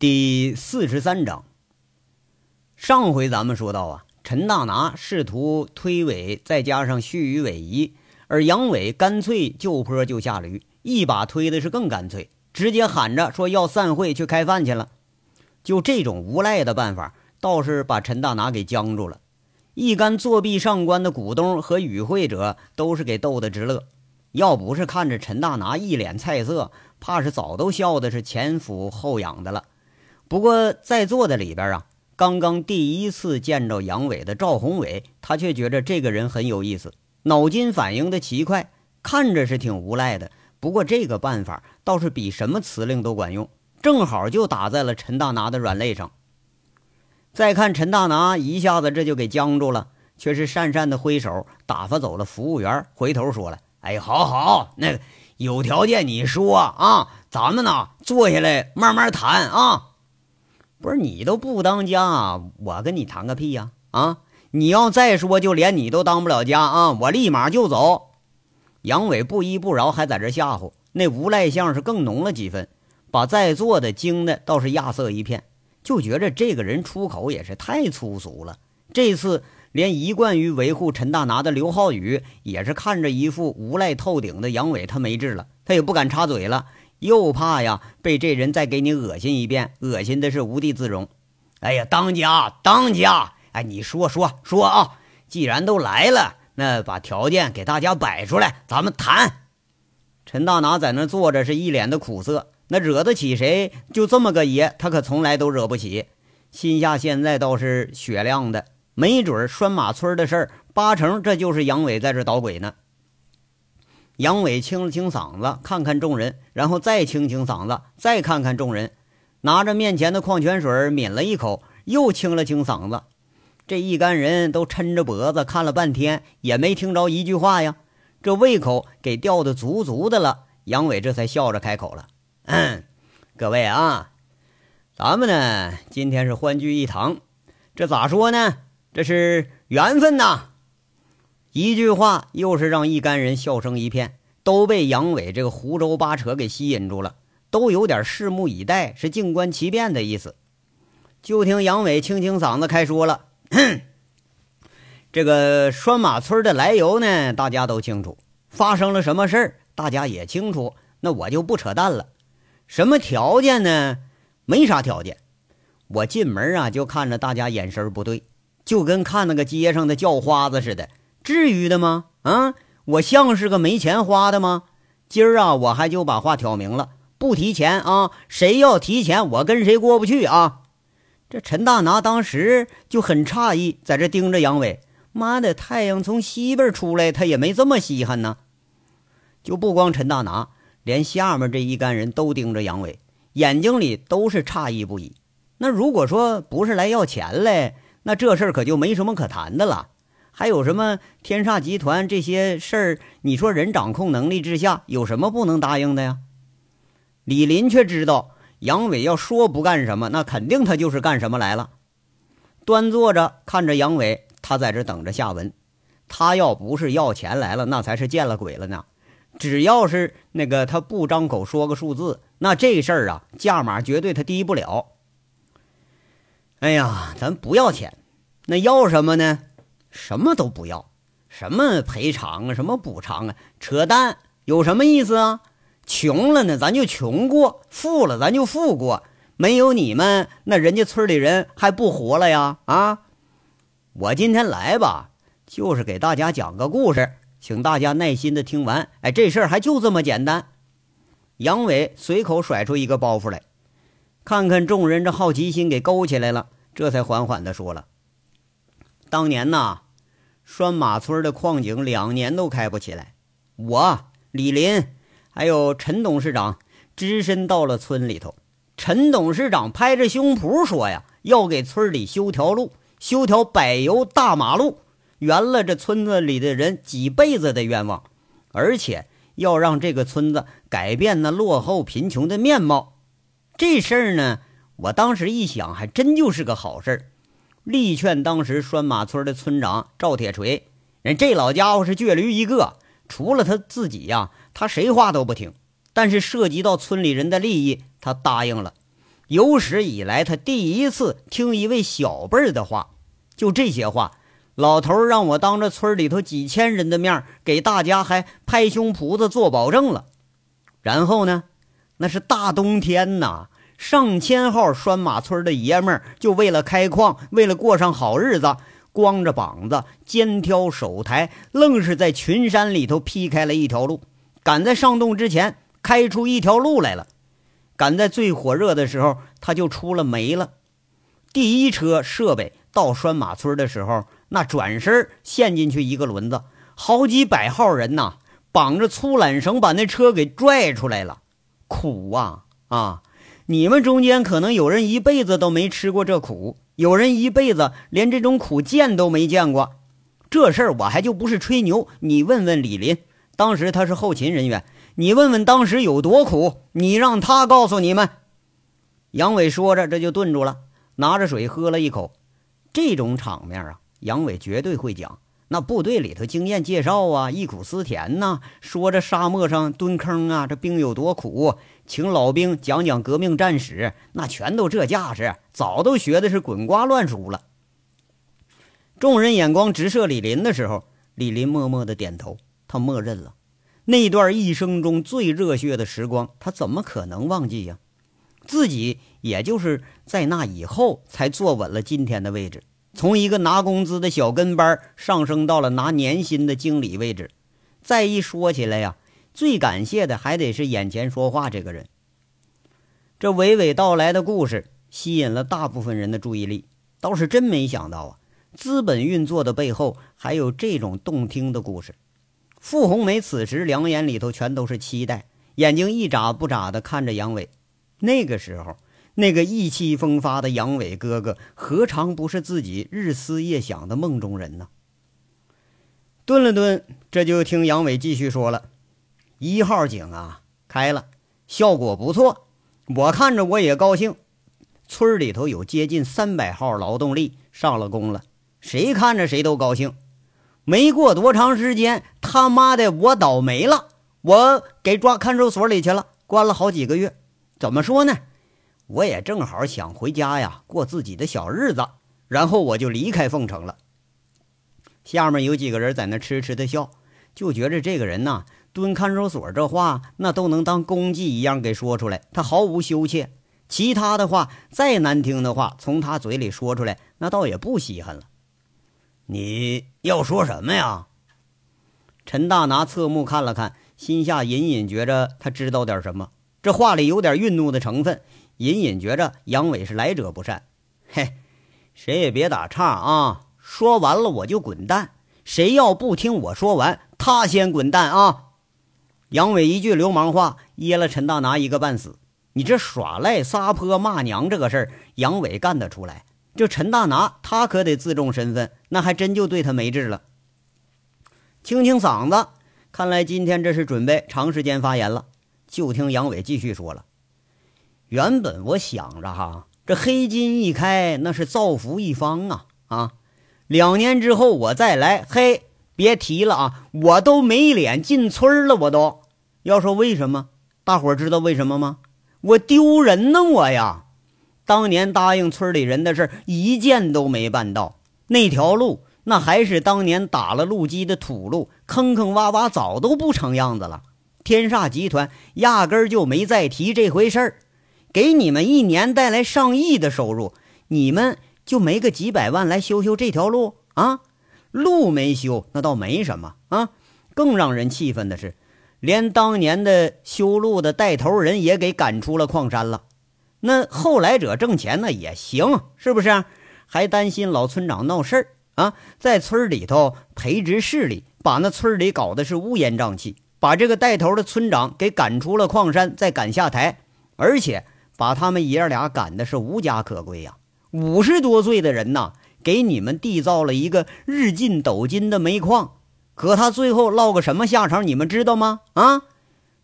第四十三章。上回咱们说到啊，陈大拿试图推诿，再加上虚与委蛇，而杨伟干脆就坡就下驴，一把推的是更干脆，直接喊着说要散会去开饭去了。就这种无赖的办法，倒是把陈大拿给僵住了。一干作弊上官的股东和与会者都是给逗得直乐。要不是看着陈大拿一脸菜色，怕是早都笑的是前俯后仰的了。不过在座的里边啊，刚刚第一次见着杨伟的赵宏伟，他却觉着这个人很有意思，脑筋反应的奇快，看着是挺无赖的。不过这个办法倒是比什么辞令都管用，正好就打在了陈大拿的软肋上。再看陈大拿一下子这就给僵住了，却是讪讪的挥手打发走了服务员，回头说了：“哎，好好，那个有条件你说啊，咱们呢坐下来慢慢谈啊。”不是你都不当家，我跟你谈个屁呀！啊，你要再说，就连你都当不了家啊！我立马就走。杨伟不依不饶，还在这吓唬，那无赖相是更浓了几分，把在座的惊的倒是亚瑟一片，就觉着这个人出口也是太粗俗了。这次连一贯于维护陈大拿的刘浩宇也是看着一副无赖透顶的杨伟，他没治了，他也不敢插嘴了。又怕呀，被这人再给你恶心一遍，恶心的是无地自容。哎呀，当家，当家！哎，你说说说啊！既然都来了，那把条件给大家摆出来，咱们谈。陈大拿在那坐着，是一脸的苦涩。那惹得起谁？就这么个爷，他可从来都惹不起。心下现在倒是雪亮的，没准拴马村的事儿，八成这就是杨伟在这捣鬼呢。杨伟清了清嗓子，看看众人，然后再清清嗓子，再看看众人，拿着面前的矿泉水抿了一口，又清了清嗓子。这一干人都抻着脖子看了半天，也没听着一句话呀。这胃口给吊得足足的了，杨伟这才笑着开口了：“嗯，各位啊，咱们呢今天是欢聚一堂，这咋说呢？这是缘分呐。”一句话，又是让一干人笑声一片，都被杨伟这个胡诌八扯给吸引住了，都有点拭目以待，是静观其变的意思。就听杨伟清清嗓子开说了：“这个拴马村的来由呢，大家都清楚；发生了什么事儿，大家也清楚。那我就不扯淡了。什么条件呢？没啥条件。我进门啊，就看着大家眼神不对，就跟看那个街上的叫花子似的。”至于的吗？啊，我像是个没钱花的吗？今儿啊，我还就把话挑明了，不提钱啊！谁要提钱，我跟谁过不去啊！这陈大拿当时就很诧异，在这盯着杨伟。妈的，太阳从西边出来，他也没这么稀罕呢。就不光陈大拿，连下面这一干人都盯着杨伟，眼睛里都是诧异不已。那如果说不是来要钱来，那这事儿可就没什么可谈的了。还有什么天煞集团这些事儿？你说人掌控能力之下有什么不能答应的呀？李林却知道杨伟要说不干什么，那肯定他就是干什么来了。端坐着看着杨伟，他在这等着下文。他要不是要钱来了，那才是见了鬼了呢。只要是那个他不张口说个数字，那这事儿啊价码绝对他低不了。哎呀，咱不要钱，那要什么呢？什么都不要，什么赔偿啊，什么补偿啊，扯淡！有什么意思啊？穷了呢，咱就穷过；富了，咱就富过。没有你们，那人家村里人还不活了呀？啊！我今天来吧，就是给大家讲个故事，请大家耐心的听完。哎，这事儿还就这么简单。杨伟随口甩出一个包袱来，看看众人这好奇心给勾起来了，这才缓缓的说了。当年呐，拴马村的矿井两年都开不起来。我李林还有陈董事长只身到了村里头。陈董事长拍着胸脯说呀，要给村里修条路，修条柏油大马路，圆了这村子里的人几辈子的愿望，而且要让这个村子改变那落后贫穷的面貌。这事儿呢，我当时一想，还真就是个好事儿。力劝当时拴马村的村长赵铁锤，人这老家伙是倔驴一个，除了他自己呀，他谁话都不听。但是涉及到村里人的利益，他答应了。有史以来他第一次听一位小辈儿的话，就这些话。老头让我当着村里头几千人的面给大家还拍胸脯子做保证了。然后呢，那是大冬天呐，上千号拴马村的爷们儿就为了开矿，为了过上好日子，光着膀子，肩挑手抬，愣是在群山里头劈开了一条路，赶在上洞之前开出一条路来了。赶在最火热的时候，他就出了煤了。第一车设备到拴马村的时候。那转身陷进去一个轮子，好几百号人呐，绑着粗缆绳把那车给拽出来了，苦啊啊！你们中间可能有人一辈子都没吃过这苦，有人一辈子连这种苦见都没见过。这事儿我还就不是吹牛，你问问李林，当时他是后勤人员，你问问当时有多苦，你让他告诉你们。杨伟说着，这就顿住了，拿着水喝了一口，这种场面啊。杨伟绝对会讲，那部队里头经验介绍啊，忆苦思甜呐，说这沙漠上蹲坑啊，这兵有多苦，请老兵讲讲革命战史，那全都这架势，早都学的是滚瓜烂熟了。众人眼光直射李林的时候，李林默默的点头，他默认了那段一生中最热血的时光，他怎么可能忘记呀？自己也就是在那以后才坐稳了今天的位置。从一个拿工资的小跟班上升到了拿年薪的经理位置，再一说起来呀，最感谢的还得是眼前说话这个人。这娓娓道来的故事吸引了大部分人的注意力，倒是真没想到啊，资本运作的背后还有这种动听的故事。傅红梅此时两眼里头全都是期待，眼睛一眨不眨的看着杨伟。那个时候。那个意气风发的杨伟哥哥，何尝不是自己日思夜想的梦中人呢？顿了顿，这就听杨伟继续说了：“一号井啊，开了，效果不错，我看着我也高兴。村里头有接近三百号劳动力上了工了，谁看着谁都高兴。没过多长时间，他妈的我倒霉了，我给抓看守所里去了，关了好几个月。怎么说呢？”我也正好想回家呀，过自己的小日子，然后我就离开凤城了。下面有几个人在那痴痴的笑，就觉着这个人呐，蹲看守所这话那都能当功绩一样给说出来，他毫无羞怯。其他的话再难听的话，从他嘴里说出来，那倒也不稀罕了。你要说什么呀？陈大拿侧目看了看，心下隐隐觉着他知道点什么，这话里有点愠怒的成分。隐隐觉着杨伟是来者不善，嘿，谁也别打岔啊！说完了我就滚蛋，谁要不听我说完，他先滚蛋啊！杨伟一句流氓话噎了陈大拿一个半死。你这耍赖撒泼骂娘这个事儿，杨伟干得出来，这陈大拿他可得自重身份，那还真就对他没治了。清清嗓子，看来今天这是准备长时间发言了。就听杨伟继续说了。原本我想着哈，这黑金一开，那是造福一方啊啊！两年之后我再来，嘿，别提了啊，我都没脸进村了，我都要说为什么？大伙知道为什么吗？我丢人呢，我呀！当年答应村里人的事一件都没办到，那条路那还是当年打了路基的土路，坑坑洼洼，早都不成样子了。天煞集团压根就没再提这回事儿。给你们一年带来上亿的收入，你们就没个几百万来修修这条路啊？路没修那倒没什么啊，更让人气愤的是，连当年的修路的带头人也给赶出了矿山了。那后来者挣钱呢也行，是不是？还担心老村长闹事儿啊？在村里头培植势力，把那村里搞得是乌烟瘴气，把这个带头的村长给赶出了矿山，再赶下台，而且。把他们爷儿俩赶的是无家可归呀！五十多岁的人呐，给你们缔造了一个日进斗金的煤矿，可他最后落个什么下场，你们知道吗？啊，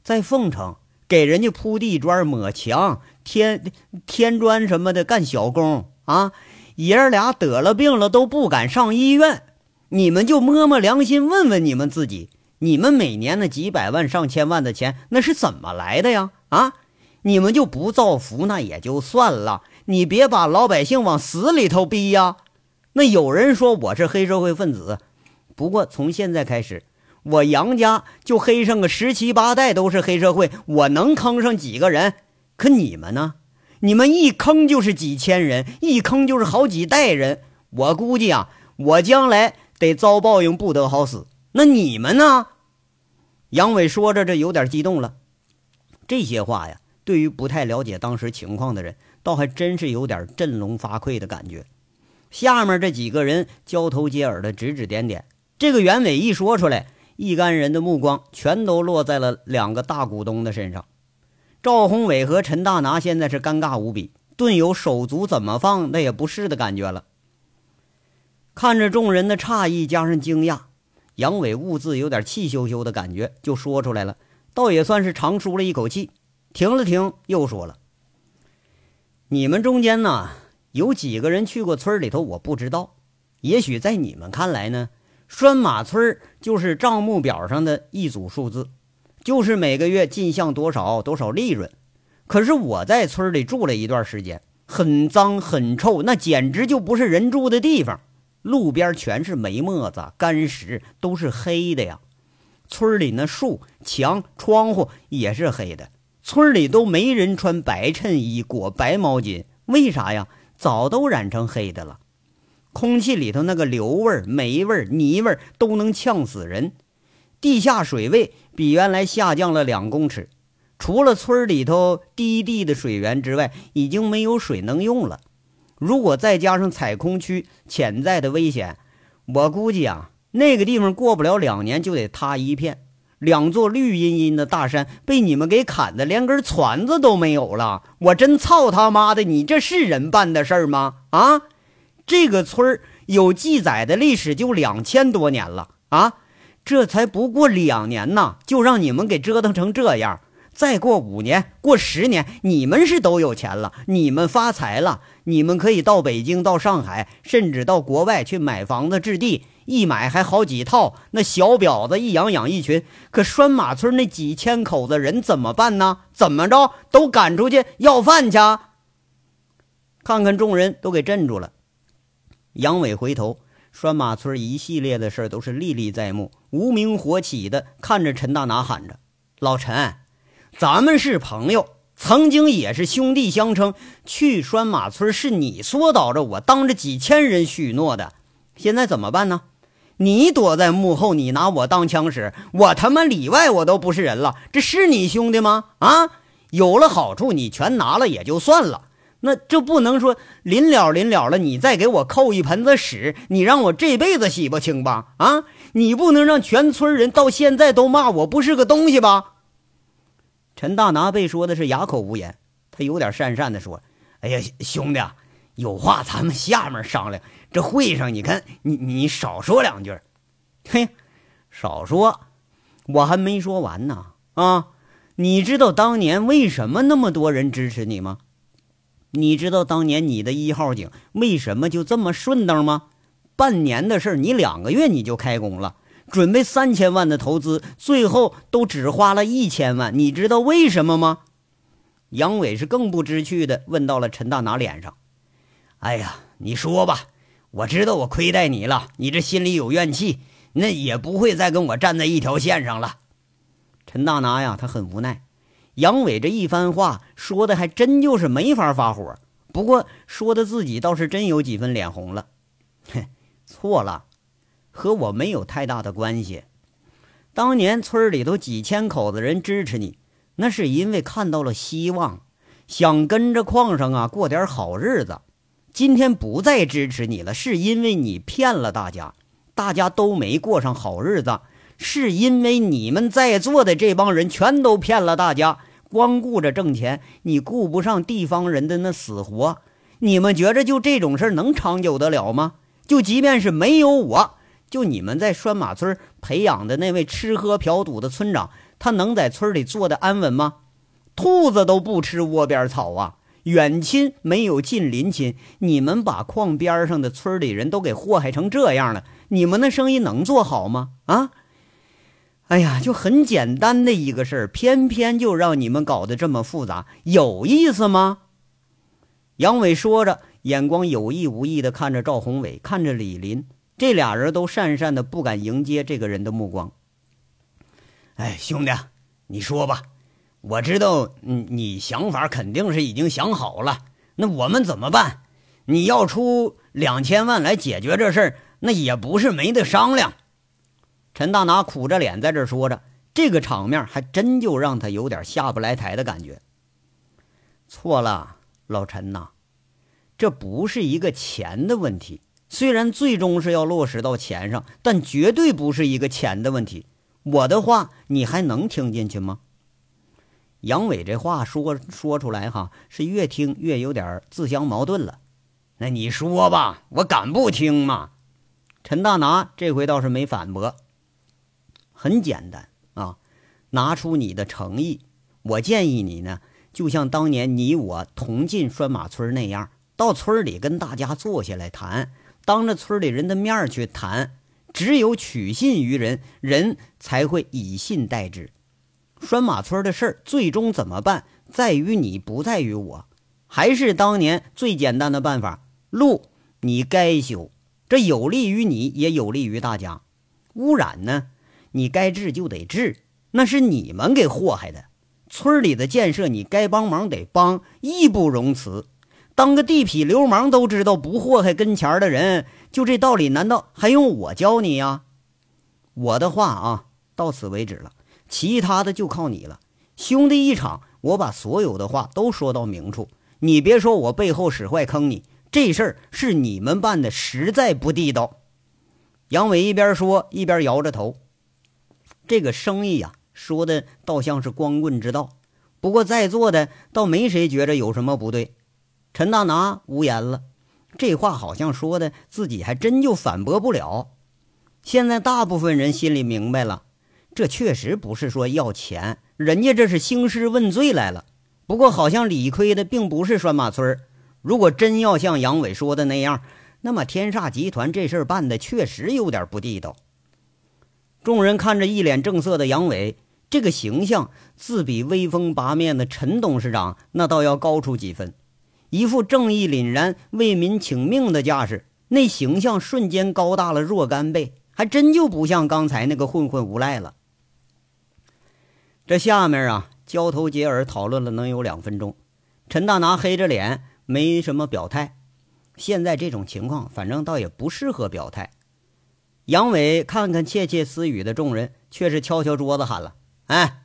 在凤城给人家铺地砖、抹墙、添添砖什么的，干小工啊！爷儿俩得了病了都不敢上医院，你们就摸摸良心，问问你们自己，你们每年那几百万、上千万的钱，那是怎么来的呀？啊！你们就不造福那也就算了，你别把老百姓往死里头逼呀。那有人说我是黑社会分子，不过从现在开始，我杨家就黑上个十七八代都是黑社会，我能坑上几个人？可你们呢？你们一坑就是几千人，一坑就是好几代人。我估计啊，我将来得遭报应，不得好死。那你们呢？杨伟说着，这有点激动了。这些话呀，对于不太了解当时情况的人，倒还真是有点振聋发聩的感觉。下面这几个人交头接耳的指指点点。这个袁伟一说出来，一干人的目光全都落在了两个大股东的身上。赵宏伟和陈大拿现在是尴尬无比，顿有手足怎么放那也不是的感觉了。看着众人的诧异加上惊讶，杨伟兀自有点气羞羞的感觉，就说出来了，倒也算是长舒了一口气。停了停，又说了：“你们中间呢，有几个人去过村里头？我不知道。也许在你们看来呢，拴马村就是账目表上的一组数字。”就是每个月进项多少多少利润，可是我在村里住了一段时间，很脏很臭，那简直就不是人住的地方。路边全是煤沫子、干石，都是黑的呀。村里那树、墙、窗户也是黑的。村里都没人穿白衬衣、裹白毛巾，为啥呀？早都染成黑的了。空气里头那个硫味儿、煤味儿、泥味儿都能呛死人。地下水位。比原来下降了两公尺，除了村里头低地的水源之外，已经没有水能用了。如果再加上采空区潜在的危险，我估计啊，那个地方过不了两年就得塌一片。两座绿茵茵的大山被你们给砍的连根椽子都没有了，我真操他妈的！你这是人办的事儿吗？啊，这个村儿有记载的历史就两千多年了啊！这才不过两年呐，就让你们给折腾成这样。再过五年，过十年，你们是都有钱了，你们发财了，你们可以到北京、到上海，甚至到国外去买房子置地，一买还好几套。那小婊子一养养一群，可拴马村那几千口子人怎么办呢？怎么着都赶出去要饭去？看看众人都给镇住了。杨伟回头。拴马村一系列的事都是历历在目，无名火起的看着陈大拿喊着：“老陈，咱们是朋友，曾经也是兄弟相称。去拴马村是你说导着我，当着几千人许诺的，现在怎么办呢？你躲在幕后，你拿我当枪使，我他妈里外我都不是人了，这是你兄弟吗？啊，有了好处你全拿了也就算了。”那这不能说临了临了了，你再给我扣一盆子屎，你让我这辈子洗不清吧？啊，你不能让全村人到现在都骂我不是个东西吧？陈大拿被说的是哑口无言，他有点讪讪的说：“哎呀，兄弟，有话咱们下面商量。这会上，你看你你少说两句。嘿，少说，我还没说完呢。啊，你知道当年为什么那么多人支持你吗？”你知道当年你的一号井为什么就这么顺当吗？半年的事你两个月你就开工了，准备三千万的投资，最后都只花了一千万。你知道为什么吗？杨伟是更不知趣的问到了陈大拿脸上。哎呀，你说吧，我知道我亏待你了，你这心里有怨气，那也不会再跟我站在一条线上了。陈大拿呀，他很无奈。杨伟这一番话说的还真就是没法发火，不过说的自己倒是真有几分脸红了。哼，错了，和我没有太大的关系。当年村里头几千口子人支持你，那是因为看到了希望，想跟着矿上啊过点好日子。今天不再支持你了，是因为你骗了大家，大家都没过上好日子。是因为你们在座的这帮人全都骗了大家，光顾着挣钱，你顾不上地方人的那死活。你们觉着就这种事儿能长久得了吗？就即便是没有我，就你们在拴马村培养的那位吃喝嫖赌的村长，他能在村里坐的安稳吗？兔子都不吃窝边草啊！远亲没有近邻亲，你们把矿边上的村里人都给祸害成这样了，你们的生意能做好吗？啊！哎呀，就很简单的一个事儿，偏偏就让你们搞得这么复杂，有意思吗？杨伟说着，眼光有意无意的看着赵宏伟，看着李林，这俩人都讪讪的不敢迎接这个人的目光。哎，兄弟，你说吧，我知道，你你想法肯定是已经想好了。那我们怎么办？你要出两千万来解决这事儿，那也不是没得商量。陈大拿苦着脸在这说着，这个场面还真就让他有点下不来台的感觉。错了，老陈呐，这不是一个钱的问题，虽然最终是要落实到钱上，但绝对不是一个钱的问题。我的话你还能听进去吗？杨伟这话说说出来哈，是越听越有点自相矛盾了。那你说吧，我敢不听吗？陈大拿这回倒是没反驳。很简单啊，拿出你的诚意。我建议你呢，就像当年你我同进拴马村那样，到村里跟大家坐下来谈，当着村里人的面去谈。只有取信于人，人才会以信待之。拴马村的事儿最终怎么办，在于你，不在于我。还是当年最简单的办法：路你该修，这有利于你，也有利于大家。污染呢，你该治就得治，那是你们给祸害的。村里的建设，你该帮忙得帮，义不容辞。当个地痞流氓都知道不祸害跟前的人。就这道理，难道还用我教你呀？我的话啊，到此为止了，其他的就靠你了。兄弟一场，我把所有的话都说到明处。你别说我背后使坏坑你，这事儿是你们办的，实在不地道。杨伟一边说一边摇着头。这个生意呀，说的倒像是光棍之道，不过在座的倒没谁觉着有什么不对。陈大拿无言了。这话好像说的，自己还真就反驳不了。现在大部分人心里明白了，这确实不是说要钱，人家这是兴师问罪来了。不过好像理亏的并不是拴马村如果真要像杨伟说的那样，那么天煞集团这事儿办的确实有点不地道。众人看着一脸正色的杨伟，这个形象自比威风八面的陈董事长那倒要高出几分。一副正义凛然、为民请命的架势，那形象瞬间高大了若干倍，还真就不像刚才那个混混无赖了。这下面啊，交头接耳讨论了能有两分钟，陈大拿黑着脸，没什么表态。现在这种情况，反正倒也不适合表态。杨伟看看窃窃私语的众人，却是敲敲桌子喊了：“哎，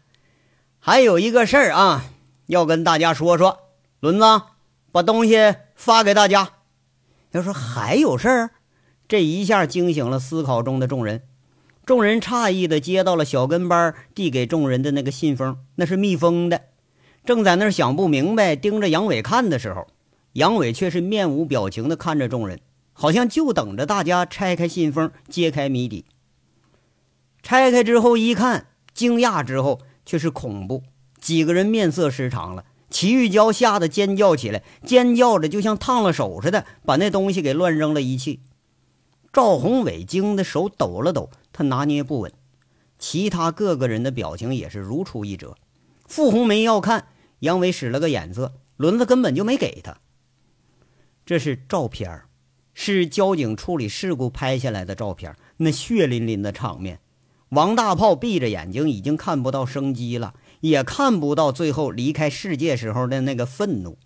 还有一个事儿啊，要跟大家说说，轮子。”把东西发给大家。要说还有事儿，这一下惊醒了思考中的众人。众人诧异的接到了小跟班递给众人的那个信封，那是密封的。正在那想不明白，盯着杨伟看的时候，杨伟却是面无表情的看着众人，好像就等着大家拆开信封，揭开谜底。拆开之后一看，惊讶之后却是恐怖，几个人面色失常了。齐玉娇吓得尖叫起来，尖叫着就像烫了手似的，把那东西给乱扔了一气。赵宏伟惊得手抖了抖，他拿捏不稳。其他各个人的表情也是如出一辙。傅红梅要看，杨伟使了个眼色，轮子根本就没给他。这是照片是交警处理事故拍下来的照片那血淋淋的场面，王大炮闭着眼睛，已经看不到生机了。也看不到最后离开世界时候的那个愤怒。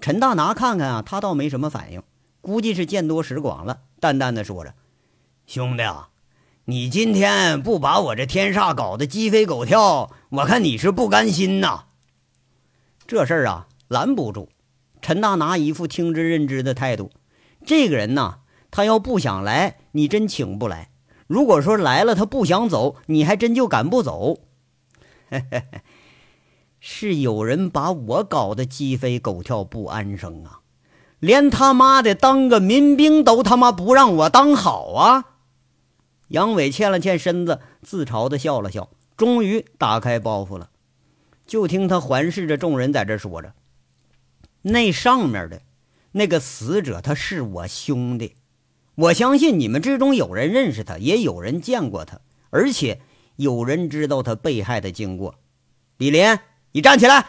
陈大拿看看啊，他倒没什么反应，估计是见多识广了，淡淡的说着：“兄弟啊，你今天不把我这天煞搞得鸡飞狗跳，我看你是不甘心呐。这事儿啊，拦不住。”陈大拿一副听之任之的态度。这个人呐，他要不想来，你真请不来；如果说来了，他不想走，你还真就赶不走。嘿嘿嘿，是有人把我搞得鸡飞狗跳不安生啊！连他妈的当个民兵都他妈不让我当好啊！杨伟欠了欠身子，自嘲的笑了笑，终于打开包袱了。就听他环视着众人，在这说着：“那上面的那个死者，他是我兄弟，我相信你们之中有人认识他，也有人见过他，而且……”有人知道他被害的经过。李林，你站起来！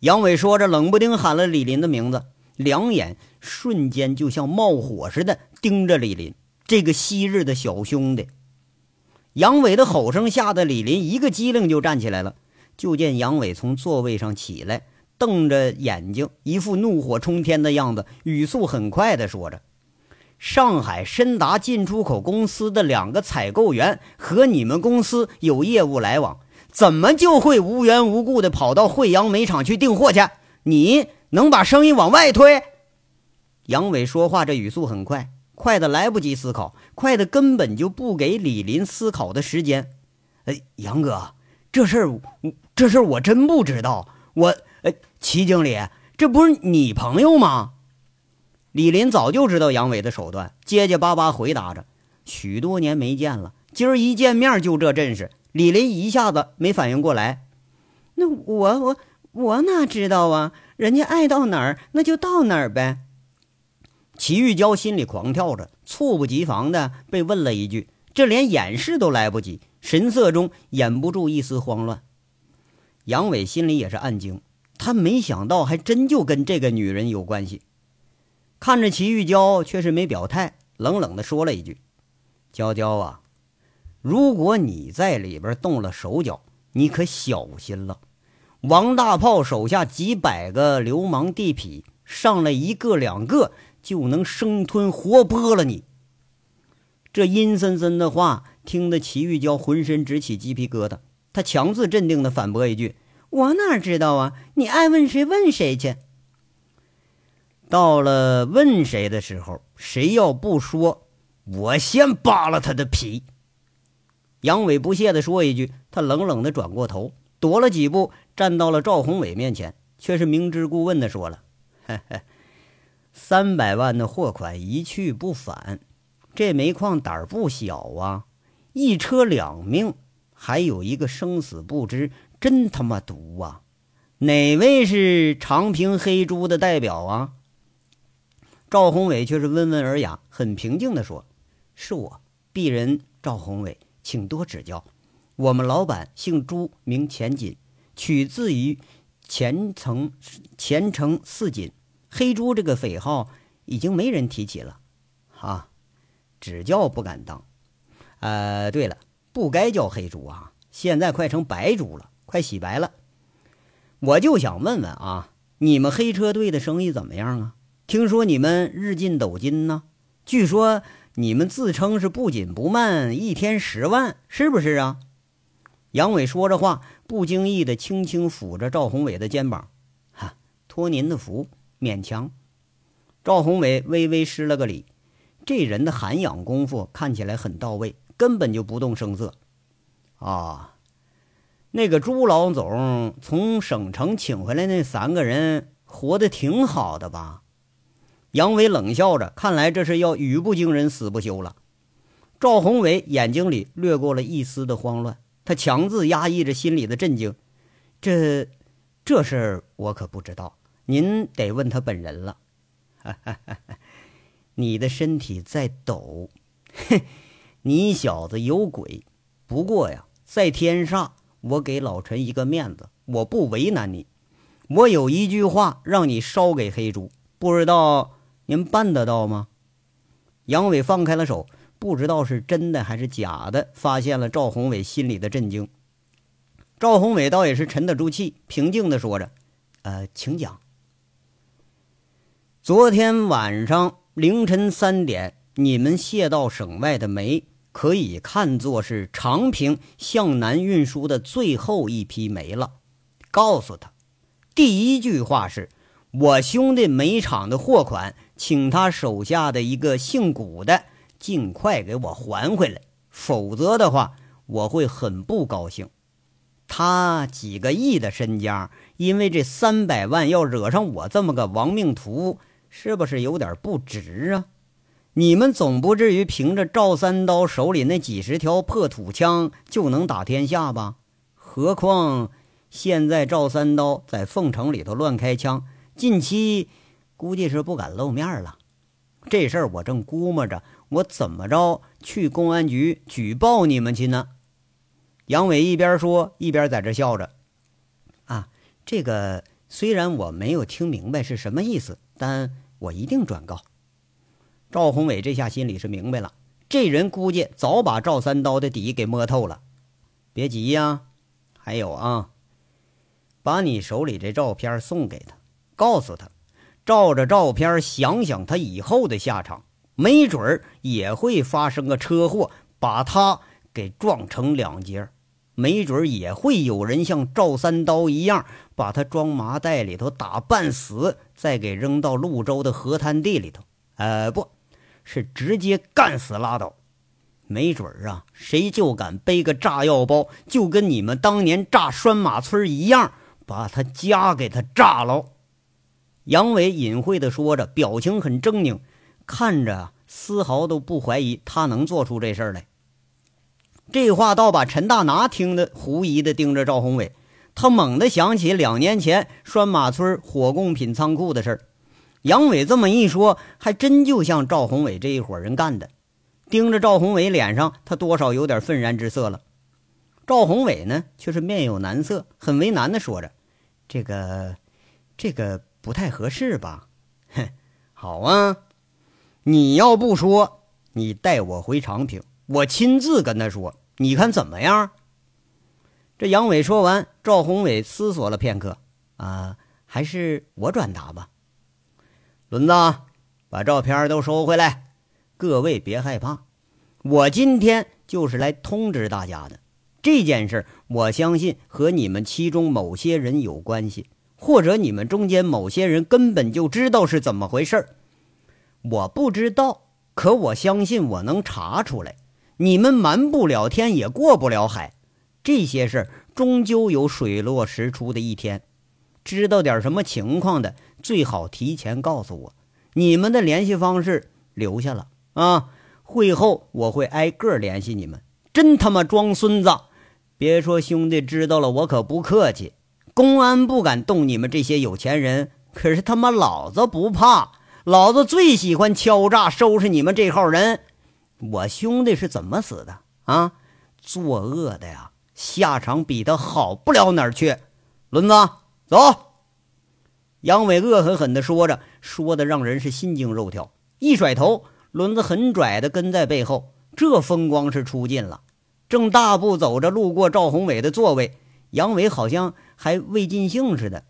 杨伟说着，冷不丁喊了李林的名字，两眼瞬间就像冒火似的盯着李林这个昔日的小兄弟。杨伟的吼声吓得李林一个机灵就站起来了。就见杨伟从座位上起来，瞪着眼睛，一副怒火冲天的样子，语速很快的说着：“上海申达进出口公司的两个采购员和你们公司有业务来往，怎么就会无缘无故的跑到惠阳煤厂去订货去？你能把生意往外推？”杨伟说话这语速很快，快的来不及思考，快的根本就不给李林思考的时间。哎，杨哥。这事儿，这事儿我真不知道。我，哎，齐经理，这不是你朋友吗？李林早就知道杨伟的手段，结结巴巴回答着：“许多年没见了，今儿一见面就这阵势。”李林一下子没反应过来。那我我我哪知道啊？人家爱到哪儿，那就到哪儿呗。齐玉娇心里狂跳着，猝不及防的被问了一句，这连掩饰都来不及。神色中掩不住一丝慌乱，杨伟心里也是暗惊，他没想到还真就跟这个女人有关系。看着齐玉娇，却是没表态，冷冷的说了一句：“娇娇啊，如果你在里边动了手脚，你可小心了。王大炮手下几百个流氓地痞，上来一个两个就能生吞活剥了你。”这阴森森的话。听得齐玉娇浑身直起鸡皮疙瘩，他强自镇定地反驳一句：“我哪知道啊？你爱问谁问谁去。”到了问谁的时候，谁要不说，我先扒了他的皮。杨伟不屑地说一句，他冷冷地转过头，躲了几步，站到了赵宏伟面前，却是明知故问的说了：“嘿嘿，三百万的货款一去不返，这煤矿胆儿不小啊。”一车两命，还有一个生死不知，真他妈毒啊！哪位是长平黑猪的代表啊？赵宏伟却是温文尔雅，很平静的说：“是我，鄙人赵宏伟，请多指教。我们老板姓朱，名钱锦，取自于前程前程似锦。黑猪这个匪号已经没人提起了，哈，指教不敢当。”呃，对了，不该叫黑猪啊，现在快成白猪了，快洗白了。我就想问问啊，你们黑车队的生意怎么样啊？听说你们日进斗金呢，据说你们自称是不紧不慢，一天十万，是不是啊？杨伟说着话，不经意的轻轻抚着赵宏伟的肩膀，哈，托您的福，勉强。赵宏伟微微施了个礼，这人的涵养功夫看起来很到位。根本就不动声色，啊，那个朱老总从省城请回来那三个人活得挺好的吧？杨伟冷笑着，看来这是要语不惊人死不休了。赵宏伟眼睛里掠过了一丝的慌乱，他强自压抑着心里的震惊。这这事儿我可不知道，您得问他本人了。你的身体在抖，嘿。你小子有鬼！不过呀，在天上，我给老陈一个面子，我不为难你。我有一句话让你捎给黑猪，不知道您办得到吗？杨伟放开了手，不知道是真的还是假的，发现了赵宏伟心里的震惊。赵宏伟倒也是沉得住气，平静地说着：“呃，请讲。昨天晚上凌晨三点，你们卸到省外的煤。”可以看作是长平向南运输的最后一批煤了。告诉他，第一句话是：我兄弟煤厂的货款，请他手下的一个姓古的尽快给我还回来，否则的话，我会很不高兴。他几个亿的身家，因为这三百万要惹上我这么个亡命徒，是不是有点不值啊？你们总不至于凭着赵三刀手里那几十条破土枪就能打天下吧？何况现在赵三刀在凤城里头乱开枪，近期估计是不敢露面了。这事儿我正估摸着，我怎么着去公安局举报你们去呢？杨伟一边说一边在这笑着。啊，这个虽然我没有听明白是什么意思，但我一定转告。赵宏伟这下心里是明白了，这人估计早把赵三刀的底给摸透了。别急呀，还有啊，把你手里这照片送给他，告诉他，照着照片想想他以后的下场，没准儿也会发生个车祸，把他给撞成两截没准儿也会有人像赵三刀一样，把他装麻袋里头打半死，再给扔到潞州的河滩地里头。呃，不是直接干死拉倒。没准儿啊，谁就敢背个炸药包，就跟你们当年炸拴马村一样，把他家给他炸了。杨伟隐晦地说着，表情很狰狞，看着丝毫都不怀疑他能做出这事儿来。这话倒把陈大拿听得狐疑的盯着赵宏伟，他猛地想起两年前拴马村火供品仓库的事儿。杨伟这么一说，还真就像赵宏伟这一伙人干的。盯着赵宏伟脸上，他多少有点愤然之色了。赵宏伟呢，却是面有难色，很为难的说着：“这个，这个不太合适吧？”“哼，好啊，你要不说，你带我回长平，我亲自跟他说，你看怎么样？”这杨伟说完，赵宏伟思索了片刻：“啊，还是我转达吧。”轮子，把照片都收回来。各位别害怕，我今天就是来通知大家的。这件事，我相信和你们其中某些人有关系，或者你们中间某些人根本就知道是怎么回事我不知道，可我相信我能查出来。你们瞒不了天，也过不了海。这些事儿终究有水落石出的一天。知道点什么情况的，最好提前告诉我。你们的联系方式留下了。啊！会后我会挨个联系你们。真他妈装孙子！别说兄弟知道了，我可不客气。公安不敢动你们这些有钱人，可是他妈老子不怕。老子最喜欢敲诈收拾你们这号人。我兄弟是怎么死的啊？作恶的呀，下场比他好不了哪儿去。轮子，走！杨伟恶狠狠地说着，说的让人是心惊肉跳。一甩头。轮子很拽的跟在背后，这风光是出尽了。正大步走着，路过赵宏伟的座位，杨伟好像还未尽兴似的，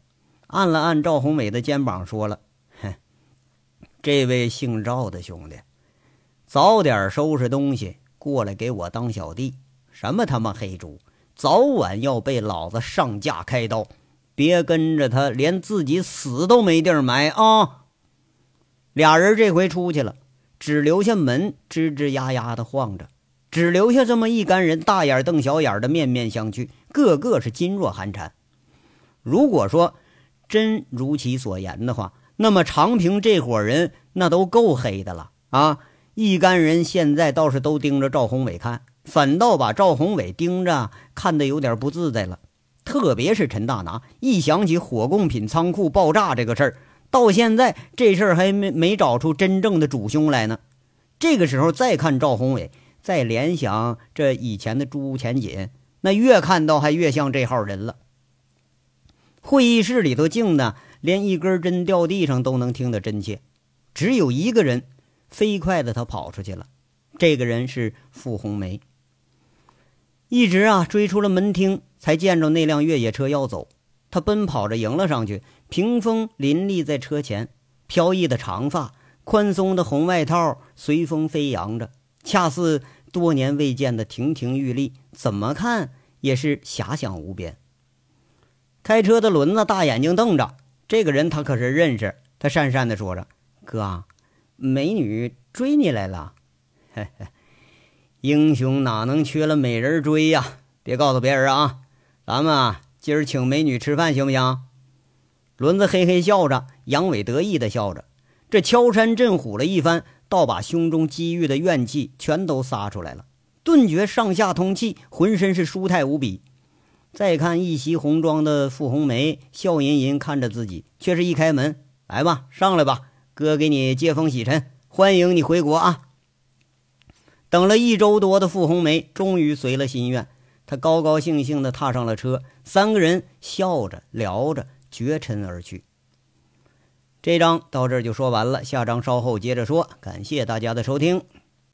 按了按赵宏伟的肩膀，说了：“，这位姓赵的兄弟，早点收拾东西过来给我当小弟。什么他妈黑猪，早晚要被老子上架开刀。别跟着他，连自己死都没地儿埋啊！”俩人这回出去了。只留下门吱吱呀呀的晃着，只留下这么一干人，大眼瞪小眼的面面相觑，个个是噤若寒蝉。如果说真如其所言的话，那么长平这伙人那都够黑的了啊！一干人现在倒是都盯着赵宏伟看，反倒把赵宏伟盯着看得有点不自在了。特别是陈大拿，一想起火供品仓库爆炸这个事儿。到现在这事儿还没没找出真正的主凶来呢。这个时候再看赵宏伟，再联想这以前的朱前锦，那越看到还越像这号人了。会议室里头静的，连一根针掉地上都能听得真切。只有一个人，飞快的他跑出去了。这个人是傅红梅。一直啊追出了门厅，才见着那辆越野车要走。他奔跑着迎了上去，屏风林立在车前，飘逸的长发，宽松的红外套随风飞扬着，恰似多年未见的亭亭玉立，怎么看也是遐想无边。开车的轮子大眼睛瞪着这个人，他可是认识。他讪讪地说着：“哥，美女追你来了。”“嘿嘿，英雄哪能缺了美人追呀？别告诉别人啊，咱们啊。”今儿请美女吃饭行不行？轮子嘿嘿笑着，杨伟得意的笑着，这敲山震虎了一番，倒把胸中积郁的怨气全都撒出来了，顿觉上下通气，浑身是舒泰无比。再看一袭红装的傅红梅，笑吟吟看着自己，却是一开门，来吧，上来吧，哥给你接风洗尘，欢迎你回国啊！等了一周多的傅红梅，终于随了心愿。她高高兴兴地踏上了车，三个人笑着聊着，绝尘而去。这章到这儿就说完了，下章稍后接着说。感谢大家的收听。